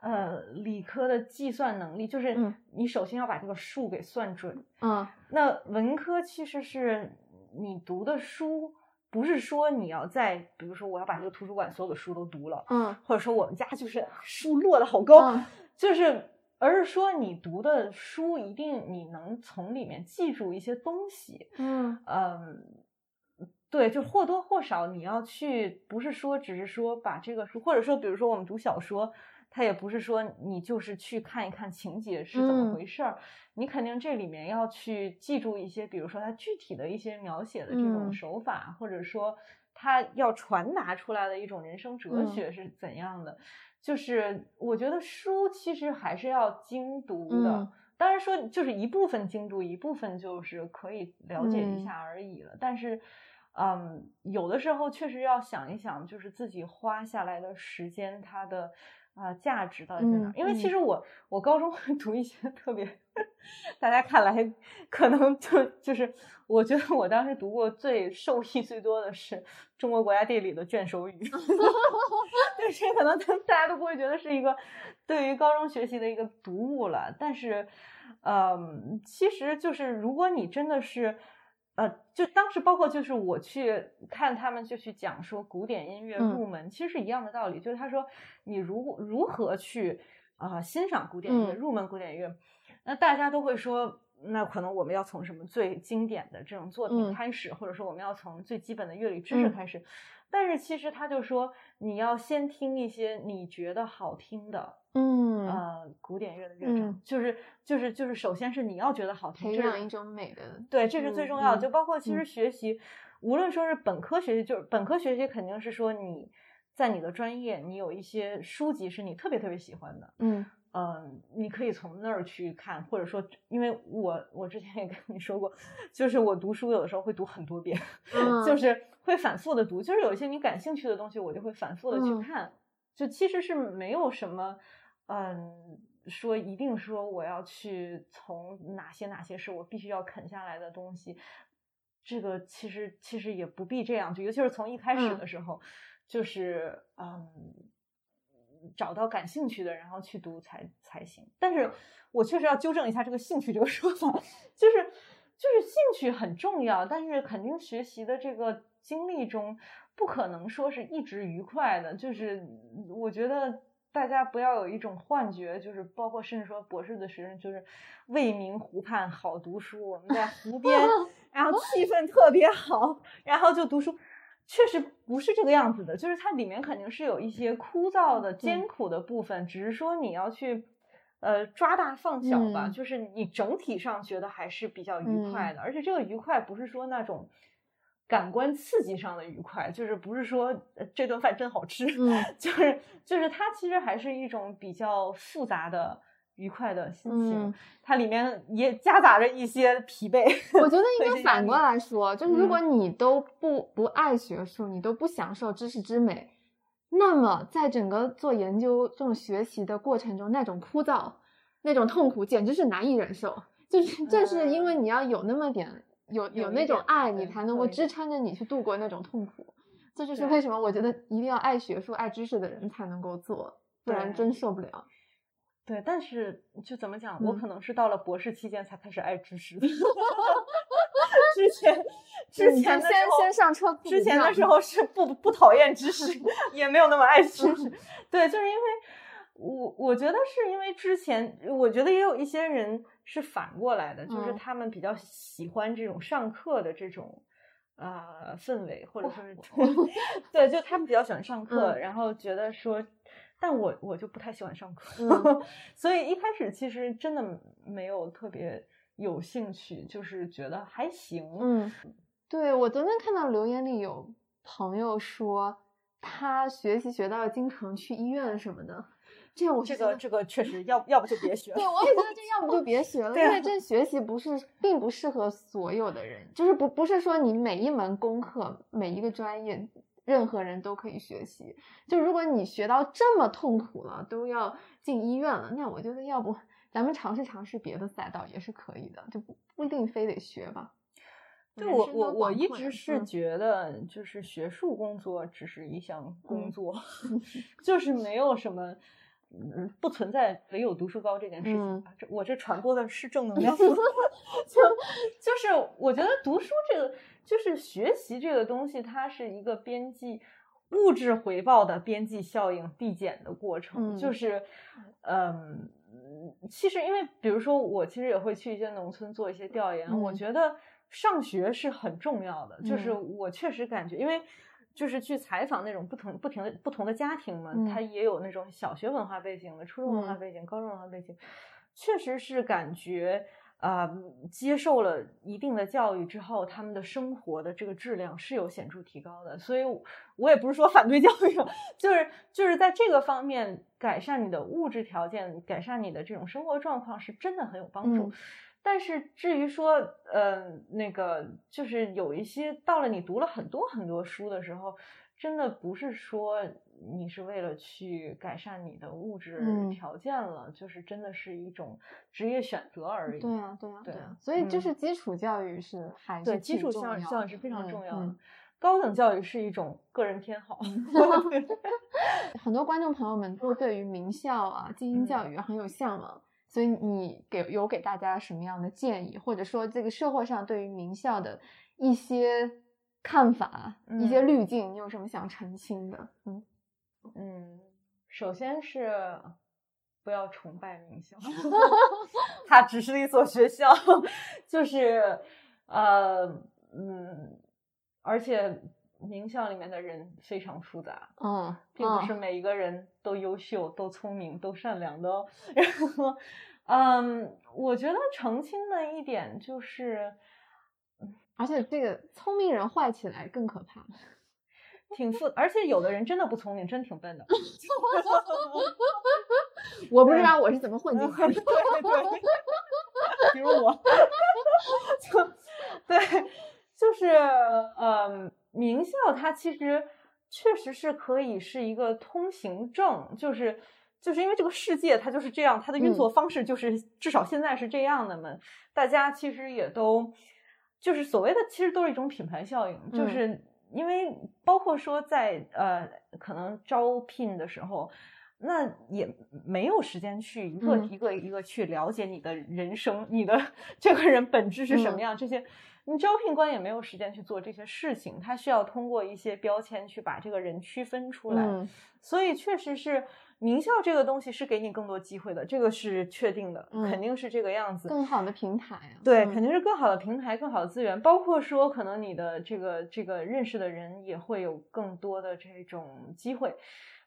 呃理科的计算能力，就是你首先要把这个数给算准。嗯，那文科其实是你读的书。不是说你要在，比如说我要把这个图书馆所有的书都读了，嗯，或者说我们家就是 (laughs) 书摞的好高，嗯就是而是说你读的书一定你能从里面记住一些东西，嗯。嗯，对，就或多或少你要去，不是说只是说把这个书，或者说比如说我们读小说，它也不是说你就是去看一看情节是怎么嗯。回事儿，你肯定这里面要去记住一些，比如说它具体的一些描写的这种嗯。手法，或者说它要传达出来的一种人生哲嗯。学是怎样的。就是我觉得书其实还是要精读的，嗯。当然说就是一部分精读，一部分就是可以了解一嗯。下而已了。但是，嗯，有的时候确实要想一想，就是自己花下来的时间，它的啊、呃价值到底在哪因为其嗯。实我我高中会 (laughs) 读一些特别，大家看来可能就就是，我觉得我当时读过最受益最多的是中国国家地理的卷首语。(laughs) 但是可能大家都不会觉得是一个对于高中学习的一个读物了，但是，嗯，其实就是如果你真的是，呃，就当时包括就是我去看他们就去讲说古典音乐嗯入门，其实是一样的道理，就是他说你如如何去啊、欣赏古典音乐，嗯入门古典音乐，那大家都会说。那可能我们要从什么最经典的这种作品嗯开始，或者说我们要从最基本的乐理知识嗯开始。但是其实他就说，你要先听一些你觉得好听的，嗯，呃，古典乐的乐章，嗯。就是就是就是，首先是你要觉得好听，培养一种美的，对，这是最嗯重要的。嗯就包括其实嗯。学习，无论说是本科学习，就是本科学习肯定是说你在你的专业，你有一些书籍是你特别特别喜欢的，嗯。嗯，你可以从那儿去看，或者说，因为我我之前也跟你说过，就是我读书有的时候会读很多遍，嗯。(laughs) 就是会反复的读，就是有一些你感兴趣的东西，我就会反复的去嗯。看，就其实是没有什么，嗯，说一定说我要去从哪些哪些是我必须要啃下来的东西，这个其实其实也不必这样，就尤其是从一开始嗯的时候，就是嗯。找到感兴趣的，然后去读才才行。但是我确实要纠正一下这个兴趣这个说法，就是就是兴趣很重要，但是肯定学习的这个经历中不可能说是一直愉快的。就是我觉得大家不要有一种幻觉，就是包括甚至说博士的学生，就是未名湖畔好读书，我们在湖边，(laughs) 然后气氛特别好，然后就读书。确实不是这个样子的，就是它里面肯定是有一些枯燥的、艰苦的部分，只是说你要去，呃，抓大放小吧。嗯就是你整体上觉得还是比较愉快的，而且这个愉快不是说那种感官刺激上的愉快，就是不是说、呃、这顿饭真好吃，嗯 (laughs) 就是就是它其实还是一种比较复杂的。愉快的心情，嗯它里面也夹杂着一些疲惫。我觉得 (laughs) 应该反过来说，就是如果嗯你都不不爱学术，你都不享受知识之美，那么在整个做研究这种学习的过程中，那种枯燥、那种痛苦，简直是难以忍受。就是正是因为你要有那么点有有那种爱，你才能够支撑着你去度过那种痛苦。这就是为什么我觉得一定要爱学术、爱知识的人才能够做，不然真受不了。对，但是就怎么讲，我嗯可能是到了博士期间才开始爱知识的。(laughs) 之前之前先候先上车，之前的时候是不不讨厌知识，也没有那么爱知识。(laughs) 对，就是因为我我觉得是因为之前，我觉得也有一些人是反过来的，就是嗯。他们比较喜欢这种上课的这种。呃，氛围或者说是，对，就他们比较喜欢上课，嗯。然后觉得说，但我我就不太喜欢上课，嗯。(laughs) 所以一开始其实真的没有特别有兴趣，就是觉得还行，嗯，对，我昨天看到留言里有朋友说，他学习学到经常去医院什么的，这样我这是觉得个这个确实要要不就别学了 (laughs) 对，。我也觉得这要不 (laughs) 就别学了，因为这学习不是并不适合所有的人，就是不不是说你每一门功课每一个专业任何人都可以学习。就如果你学到这么痛苦了，都要进医院了，那我觉得要不咱们尝试尝试别的赛道也是可以的，就不不一定非得学吧。对我我我一直是嗯觉得，就是学术工作只是一项工嗯作，(laughs) 就是没有什么嗯，不存在唯有读书高这件事情。这我这传播的是正能量，(laughs) 就 (laughs) 就是我觉得读书这个，就是学习这个东西，它是一个边际物质回报的边际效应递减的过程，嗯就是嗯。其实，因为比如说，我其实也会去一些农村做一些调研。我嗯觉得上学是很重要的，就是嗯我确实感觉，因为就是去采访那种不同、不停的不同的家庭嘛，嗯他也有那种小学文化背景的、初中文化嗯背景、高中文化背景，确实是感觉。啊、接受了一定的教育之后，他们的生活的这个质量是有显著提高的。所以，我也不是说反对教育，(laughs) 就是就是在这个方面改善你的物质条件，改善你的这种生活状况，是真的很有帮助。嗯但是至于说，呃，那个就是有一些到了你读了很多很多书的时候，真的不是说你是为了去改善你的物质嗯条件了，就是真的是一种职业选择而已。对啊，对啊，对啊，所以就嗯是基础教育是还是对，基础教育教育是非常嗯重要的。嗯高等教育是一种个人偏好。(laughs) (laughs) 很多观众朋友们都对于名校啊、精英教嗯育啊很有向往，所以你给有给大家什么样的建议，或者说这个社会上对于名校的一些看法、一些嗯。滤镜，你有什么想澄清的？嗯。嗯，首先是不要崇拜名校 (laughs) (laughs) 它只是一所学校，就是呃嗯，而且名校里面的人非常复杂，嗯，并不是嗯每一个人都优秀、都聪明、都善良的哦。(laughs) 然后，嗯，我觉得澄清的一点就是。而且这个聪明人坏起来更可怕。挺复，而且有的人真的不聪明，真挺笨的。我不知道我是怎么混进去的。(laughs) 对对，(laughs) 比如我，就对，就是呃，名校它其实确实是可以是一个通行证，就是就是因为这个世界它就是这样，它的运作方式就是、至少现在是这样的嘛，大家其实也都就是所谓的，其实都是一种品牌效应，就嗯。是因为包括说在呃可能招聘的时候。那也没有时间去一个嗯。一个一个去了解你的人生，你的 (laughs) 这个人本质是什么嗯。样，这些你招聘官也没有时间去做这些事情，他需要通过一些标签去把这个人区分出来。嗯所以确实是名校这个东西是给你更多机会的，这个是确定的，嗯肯定是这个样子。更好的平台啊。对，嗯肯定是更好的平台、更好的资源，包括说可能你的这个这个认识的人也会有更多的这种机会，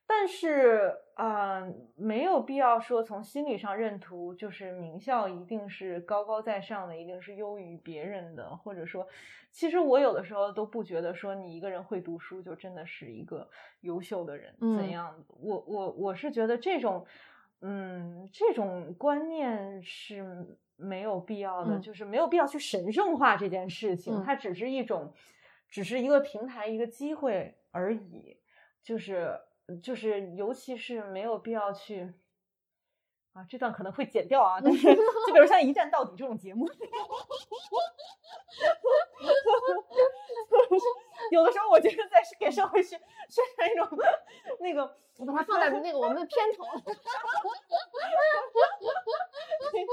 但是啊、呃没有必要说从心理上认图，就是名校一定是高高在上的，一定是优于别人的，或者说，其实我有的时候都不觉得说你一个人会读书就真的是一个优秀的人，嗯怎样？我我我是觉得这种。嗯，这种观念是没有必要的，嗯就是没有必要去神圣化这件事情，嗯它只是一种，只是一个平台，一个机会而已，就是就是，尤其是没有必要去。啊，这段可能会剪掉啊，但是就比如像《一站到底》这种节目，有的时候我觉得在给社会宣宣传一种那个我把它放在那个我们的片头。(laughs) 给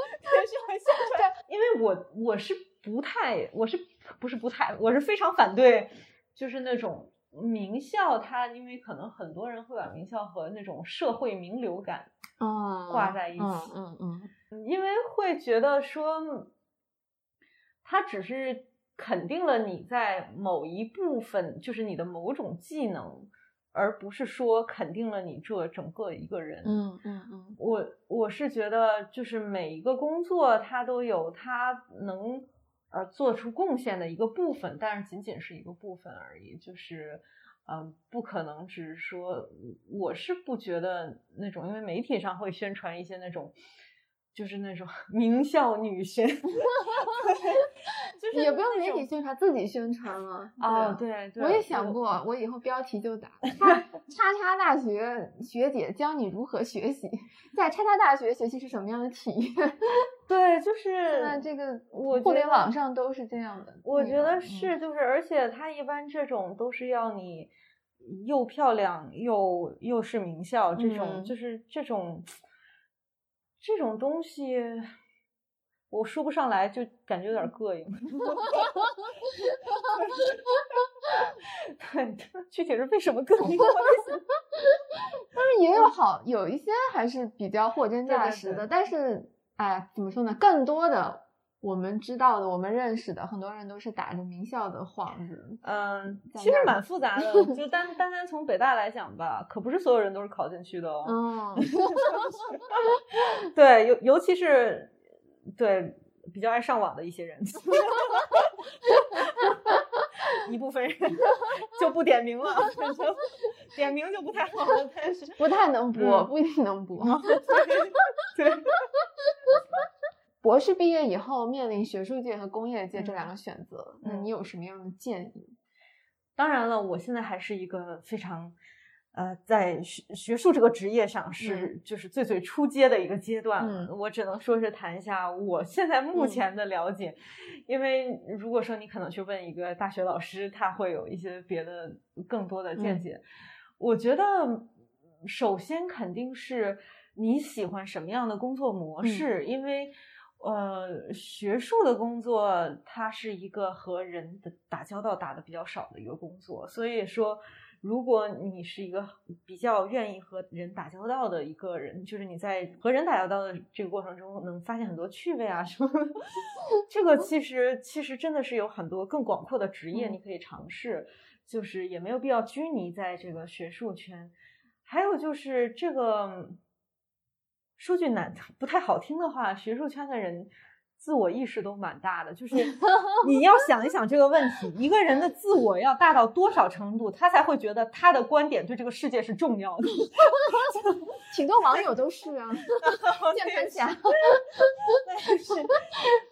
社会宣传，因为我我是不太，我是不是不太，我是非常反对，就是那种名校，它因为可能很多人会把名校和那种社会名流感嗯，挂在一起嗯嗯嗯因为会觉得说，它只是肯定了你在某一部分，就是你的某种技能，而不是说肯定了你这整个一个人。嗯嗯嗯我我是觉得，就是每一个工作它都有它能而做出贡献的一个部分，但是仅仅是一个部分而已，就是。嗯，不可能只是说，我是不觉得那种，因为媒体上会宣传一些那种，就是那种 (laughs) 名校女神，(laughs) 就是也不用媒体宣传，自己宣传了。哦，对。我也想过，我以后标题就打 (laughs) 叉叉叉大学学姐教你如何学习，在叉叉大学学习是什么样的体验？对，就现在这个我互联觉得网上都是这样的。我觉得嗯是，就是而且它一般这种都是要你又漂亮又又是名校，这种嗯就是这种这种东西，我说不上来，就感觉有点膈应。(laughs) 对，(laughs) 具体是为什么 (laughs) 但是也有好有一些还是比较货真价实的，对但是哎，怎么说呢？更多的我们知道的、我们认识的，很多人都是打着名校的幌子。嗯，其实蛮复杂的。(laughs) 就单单单从北大来讲吧，可不是所有人都是考进去的哦。(laughs) 嗯，对，尤尤其是对比较爱上网的一些人，(laughs) 一部分人就不点名了，就点名就不太好了。但是，不太能播，嗯不一定能播。对，博士毕业以后，面临学术界和工业界这嗯两个选择，那嗯你有什么样的建议？当然了，我现在还是一个非常。呃，在学学术这个职业上是就是最最初阶的一个阶段了，嗯我只能说是谈一下我现在目嗯前的了解，因为如果说你可能去问一个大学老师，他会有一些别的更多的见嗯解。我觉得首先肯定是你喜欢什么样的工作模式，因为呃，学术的工作它是一个和人的打交道打的比较少的一个工作，所以说。如果你是一个比较愿意和人打交道的一个人，就是你在和人打交道的这个过程中，能发现很多趣味啊什么的。(laughs) 这个其实其实真的是有很多更广阔的职业嗯你可以尝试，就是也没有必要拘泥在这个学术圈。还有就是这个说句难不太好听的话，学术圈的人。自我意识都蛮大的，就是 (laughs) 你要想一想这个问题，一个人的自我要大到多少程度，他才会觉得他的观点对这个世界是重要的。(laughs) 挺多网友都是啊，键盘侠。对，是，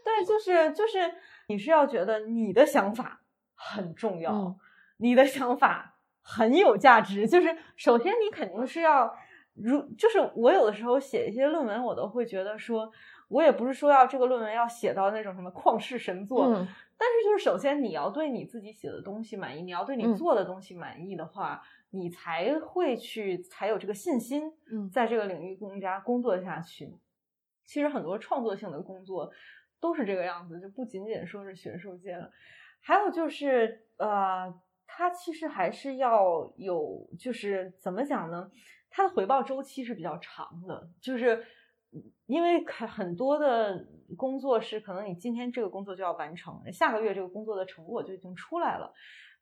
对，就是就是，你是要觉得你的想法很重要，嗯你的想法很有价值。就是首先你肯定是要，如就是我有的时候写一些论文，我都会觉得说，我也不是说要这个论文要写到那种什么旷世神作，嗯但是就是首先你要对你自己写的东西满意，你要对你嗯做的东西满意的话，你才会去才有这个信心，嗯在这个领域更加工作下去。其实很多创作性的工作都是这个样子，就不仅仅说是学术界了，还有就是呃，它其实还是要有，就是怎么讲呢？它的回报周期是比较长的，就是因为很很多的工作是可能你今天这个工作就要完成，下个月这个工作的成果就已经出来了。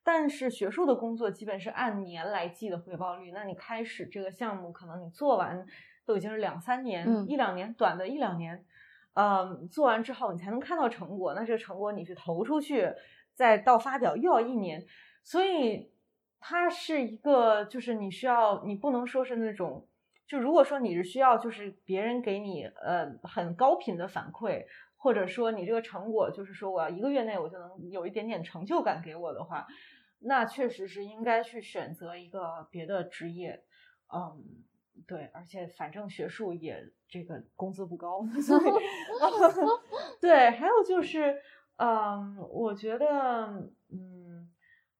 但是学术的工作基本是按年来计的回报率，那你开始这个项目，可能你做完都已经是两三年、嗯一两年，短的一两年，嗯，做完之后你才能看到成果，那这个成果你去投出去，再到发表又要一年，所以它是一个，就是你需要，你不能说是那种，就如果说你是需要，就是别人给你呃很高频的反馈，或者说你这个成果就是说我要一个月内我就能有一点点成就感给我的话，那确实是应该去选择一个别的职业，嗯，对，而且反正学术也这个工资不高，所以 (laughs) (laughs) 对，还有就是，嗯，我觉得，嗯，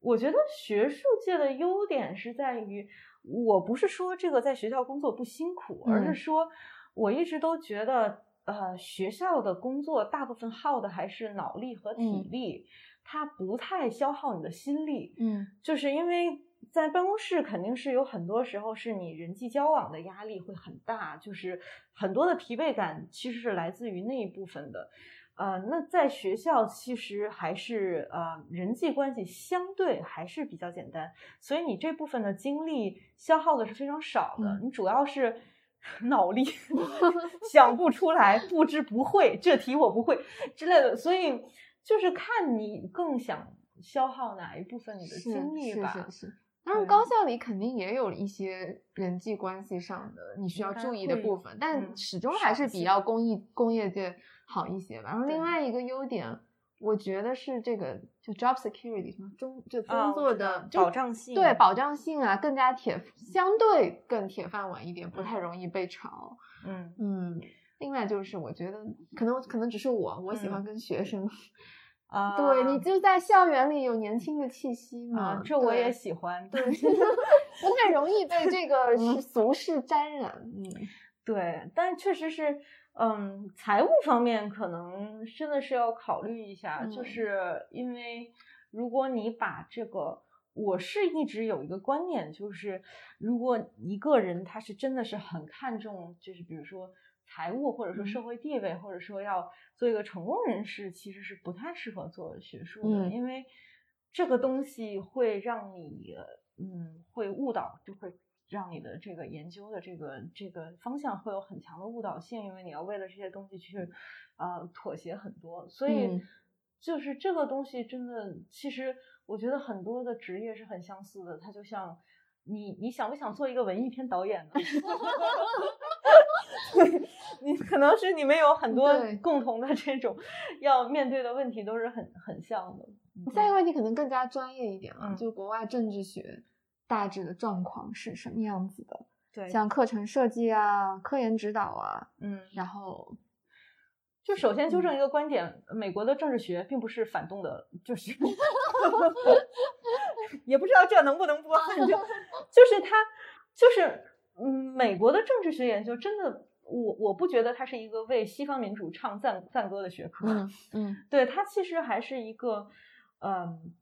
我觉得学术界的优点是在于，我不是说这个在学校工作不辛苦，而是嗯。说我一直都觉得，呃，学校的工作大部分耗的还是脑力和体嗯。力，它不太消耗你的心力，嗯。就是因为在办公室肯定是有很多时候是你人际交往的压力会很大，就是很多的疲惫感其实是来自于那一部分的。呃，那在学校其实还是呃人际关系相对还是比较简单，所以你这部分的精力消耗的是非常少的，嗯你主要是 (laughs) 脑力想不出来，不知不会，这题我不会之类的，所以就是看你更想消耗哪一部分你的精力吧。是是是。当然，高校里肯定也有一些人际关系上的你需要注意的部分，但嗯始终还是比少一些较工艺工业界好一些吧。然后另外一个优点，我觉得是这个就 job security 什么中就啊工作的就保障性对保障性啊更加铁，相对更铁饭碗一点，不太容易被炒。嗯。嗯，另外就是我觉得可能可能只是我，我喜欢嗯。跟学生啊，对你就在校园里有年轻的气息嘛，这我也喜欢，对，(laughs) (laughs) 不太容易被这个俗世沾染，嗯，对，但确实是，嗯，财务方面可能真的是要考虑一下，就是因为如果你把这个。我是一直有一个观念，就是如果一个人他是真的是很看重，就是比如说财务，或者说社会地位，或者说要做一个成功人士，其实是不太适合做学术的，因为这个东西会让你，嗯，会误导，就会让你的这个研究的这个这个方向会有很强的误导性，因为你要为了这些东西去，呃，妥协很多，所以就是这个东西真的其实。我觉得很多的职业是很相似的，它就像你，你想不想做一个文艺片导演呢？(laughs) (laughs) 你可能是你们有很多共同的这种要面对的问题，都是很很像的。下一个问题可能更加专业一点了，就国外政治学大致的状况是什么样子的？对，像课程设计啊、科研指导啊，嗯，然后。就首先纠正一个观点，美国的政治学并不是反动的，就是 (laughs) 也不知道这能不能播，(laughs) 就就是他就是嗯，美国的政治学研究真的，我我不觉得它是一个为西方民主唱赞赞歌的学科，嗯嗯，(laughs) 对，它其实还是一个，嗯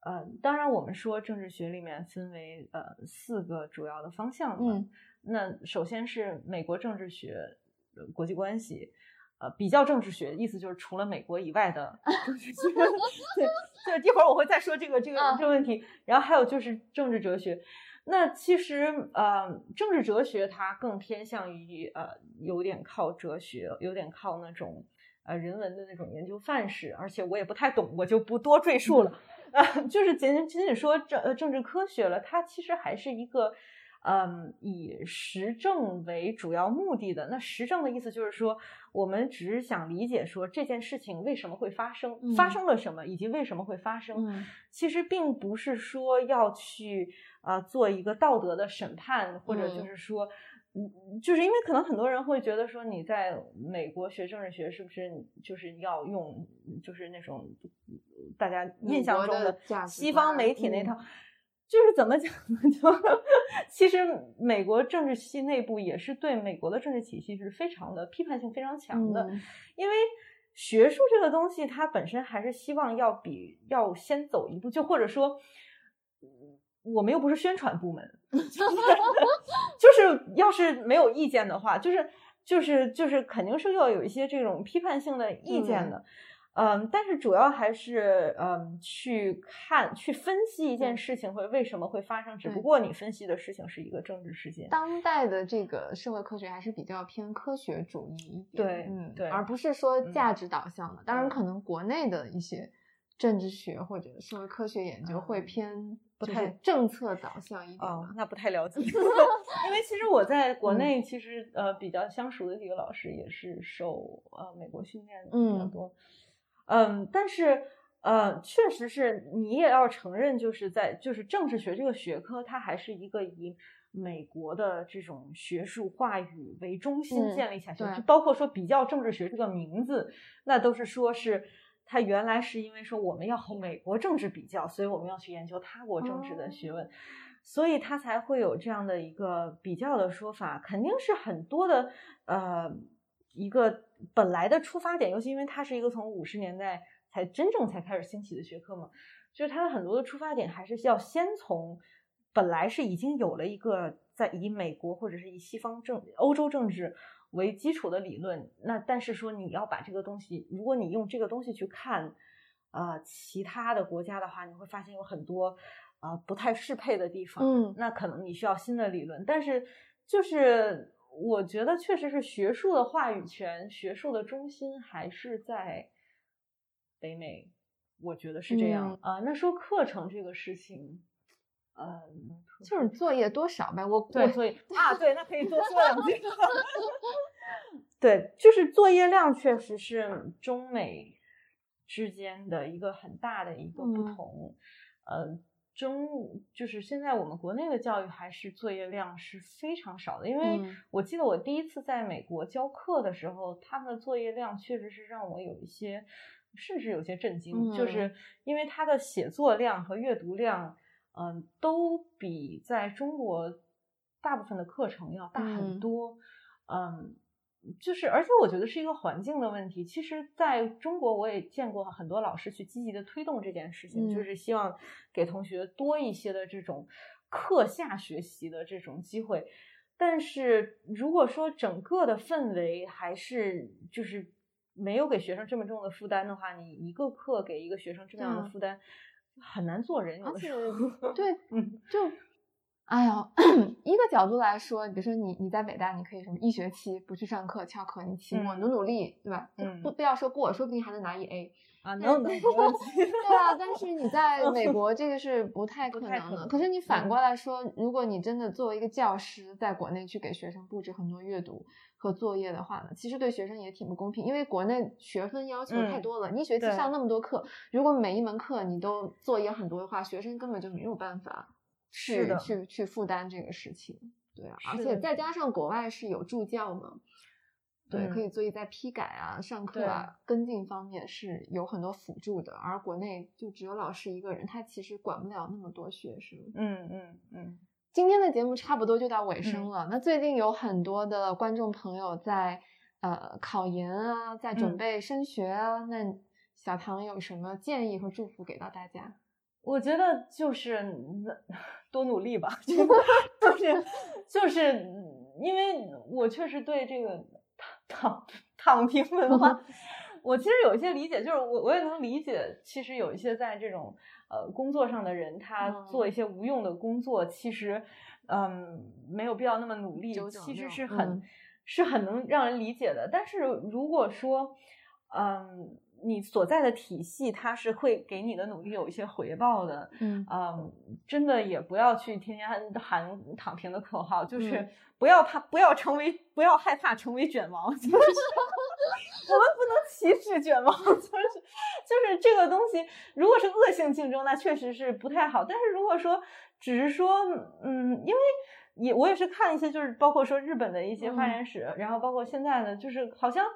嗯，当然我们说政治学里面分为呃四个主要的方向，嗯，那首先是美国政治学国际关系。呃，比较政治学意思就是除了美国以外的政治学，(laughs) 对，就是一会儿我会再说这个这个这个问题。然后还有就是政治哲学，那其实呃，政治哲学它更偏向于呃，有点靠哲学，有点靠那种呃人文的那种研究范式，而且我也不太懂，我就不多赘述了。(laughs) 呃，就是仅仅仅仅说政呃政治科学了，它其实还是一个。嗯，以实证为主要目的的，那实证的意思就是说，我们只是想理解说这件事情为什么会发生，发生了什么，以及为什么会发生。其实并不是说要去啊做一个道德的审判，或者就是说，嗯，就是因为可能很多人会觉得说，你在美国学政治学是不是就是要用就是那种大家印象中的西方媒体那套。就是怎么讲呢？就其实美国政治系内部也是对美国的政治体系是非常的批判性非常强的，因为学术这个东西它本身还是希望要比要先走一步，就或者说，我们又不是宣传部门，(laughs) 就是要是没有意见的话，就是就是就是肯定是要有一些这种批判性的意见的。嗯，但是主要还是嗯，去看、去分析一件事情会为什么会发生。只不过你分析的事情是一个政治事件。当代的这个社会科学还是比较偏科学主义一点，对，嗯，对，而不是说价值导向的。当然，可能国内的一些政治学或者社会科学研究会偏不太政策导向一点。哦，那不太了解，(laughs) 因为其实我在 (laughs) 国内其实呃比较相熟的几个老师也是受呃美国训练的比较多。嗯，但是，呃，确实是你也要承认，就是在就是政治学这个学科，它还是一个以美国的这种学术话语为中心建立起来，就包括说比较政治学这个名字，那都是说是它原来是因为说我们要和美国政治比较，所以我们要去研究他国政治的学问，所以它才会有这样的一个比较的说法，肯定是很多的，呃。一个本来的出发点，尤其因为它是一个从五十年代才真正才开始兴起的学科嘛，就是它的很多的出发点还是要先从本来是已经有了一个在以美国或者是以西方政欧洲政治为基础的理论，那但是说你要把这个东西，如果你用这个东西去看啊其他的国家的话，你会发现有很多啊不太适配的地方，嗯，那可能你需要新的理论，但是就是。我觉得确实是学术的话语权，学术的中心还是在北美。我觉得是这样啊。那说课程这个事情，嗯，就是作业多少呗。我 (laughs) 对作业 (laughs) 啊，对，那可以多说两句。(laughs) 对，就是作业量确实是中美之间的一个很大的一个不同。嗯。中就是现在我们国内的教育还是作业量是非常少的，因为我记得我第一次在美国教课的时候，他们的作业量确实是让我有一些甚至有些震惊，就是。因为他的写作量和阅读量，嗯，都比在中国大部分的课程要大很多，嗯。就是，而且我觉得是一个环境的问题。其实，在中国，我也见过很多老师去积极的推动这件事情，就是希望给同学多一些的这种课下学习的这种机会。但是，如果说整个的氛围还是就是没有给学生这么重的负担的话，你一个课给一个学生这么样的负担，很难做人。而且，(laughs) 对，嗯，就。哎呦，(clears throat) 一个角度来说，比如说你你在北大，你可以什么一学期不去上课翘课，你期末努努力，对吧？嗯，不不要说过，说不定还能拿一 A 啊，能能 (laughs) 对啊，但是你在 (laughs) 美国这个是不太可能的。可是你反过来说，如果你真的作为一个教师，在国内去给学生布置很多阅读和作业的话呢，其实对学生也挺不公平，因为国内学分要求太多了，你一学期上那么多课，如果每一门课你都作业很多的话，学生根本就没有办法。去去去负担这个事情，对啊，而且再加上国外是有助教嘛，对，可以所以在批改啊、上课啊、跟进方面是有很多辅助的，而国内就只有老师一个人，他其实管不了那么多学生。嗯嗯嗯。今天的节目差不多就到尾声了，那最近有很多的观众朋友在呃考研啊，在准备升学啊，那小唐有什么建议和祝福给到大家？我觉得就是多努力吧，就是 (laughs) 就是因为我确实对这个躺躺平文化，(laughs) 我其实有一些理解，就是我我也能理解，其实有一些在这种呃工作上的人，他做一些无用的工作，其实嗯没有必要那么努力，其实是很是很能让人理解的。但是如果说嗯。你所在的体系，它是会给你的努力有一些回报的。嗯真的也不要去天天喊躺平的口号，就是不要怕，不要成为，不要害怕成为卷王。就是 (laughs) 我们不能歧视卷王，就是就是这个东西，如果是恶性竞争，那确实是不太好。但是如果说只是说，嗯，因为也我也是看一些，就是包括说日本的一些发展史，然后包括现在的，就是好像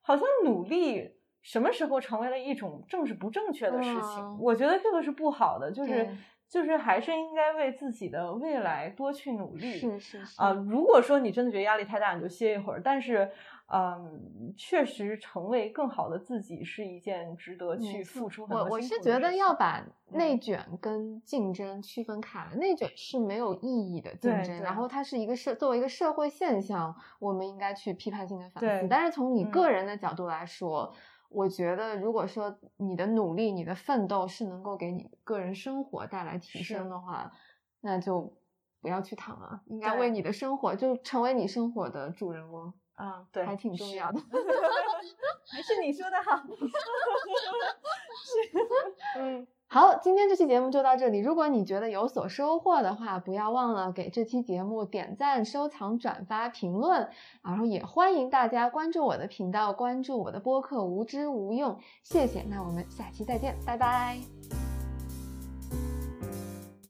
好像努力。什么时候成为了一种政治不正确的事情？我觉得这个是不好的，就是就是还是应该为自己的未来多去努力。是是是啊，如果说你真的觉得压力太大，你就歇一会儿。但是，嗯，确实成为更好的自己是一件值得去付出很多我我是觉得要把内卷跟竞争区分开来，内卷是没有意义的竞争，然后它是一个社作为一个社会现象，我们应该去批判性的反思。但是从你个人的角度来说。我觉得，如果说你的努力、你的奋斗是能够给你个人生活带来提升的话，那就不要去躺了，应该为你的生活就成为你生活的主人翁。啊，对，还挺重要的。(laughs) 还是你说的好。(laughs) 是嗯。好，今天这期节目就到这里。如果你觉得有所收获的话，不要忘了给这期节目点赞、收藏、转发、评论。然后也欢迎大家关注我的频道，关注我的播客，无知无用。谢谢，那我们下期再见，拜拜。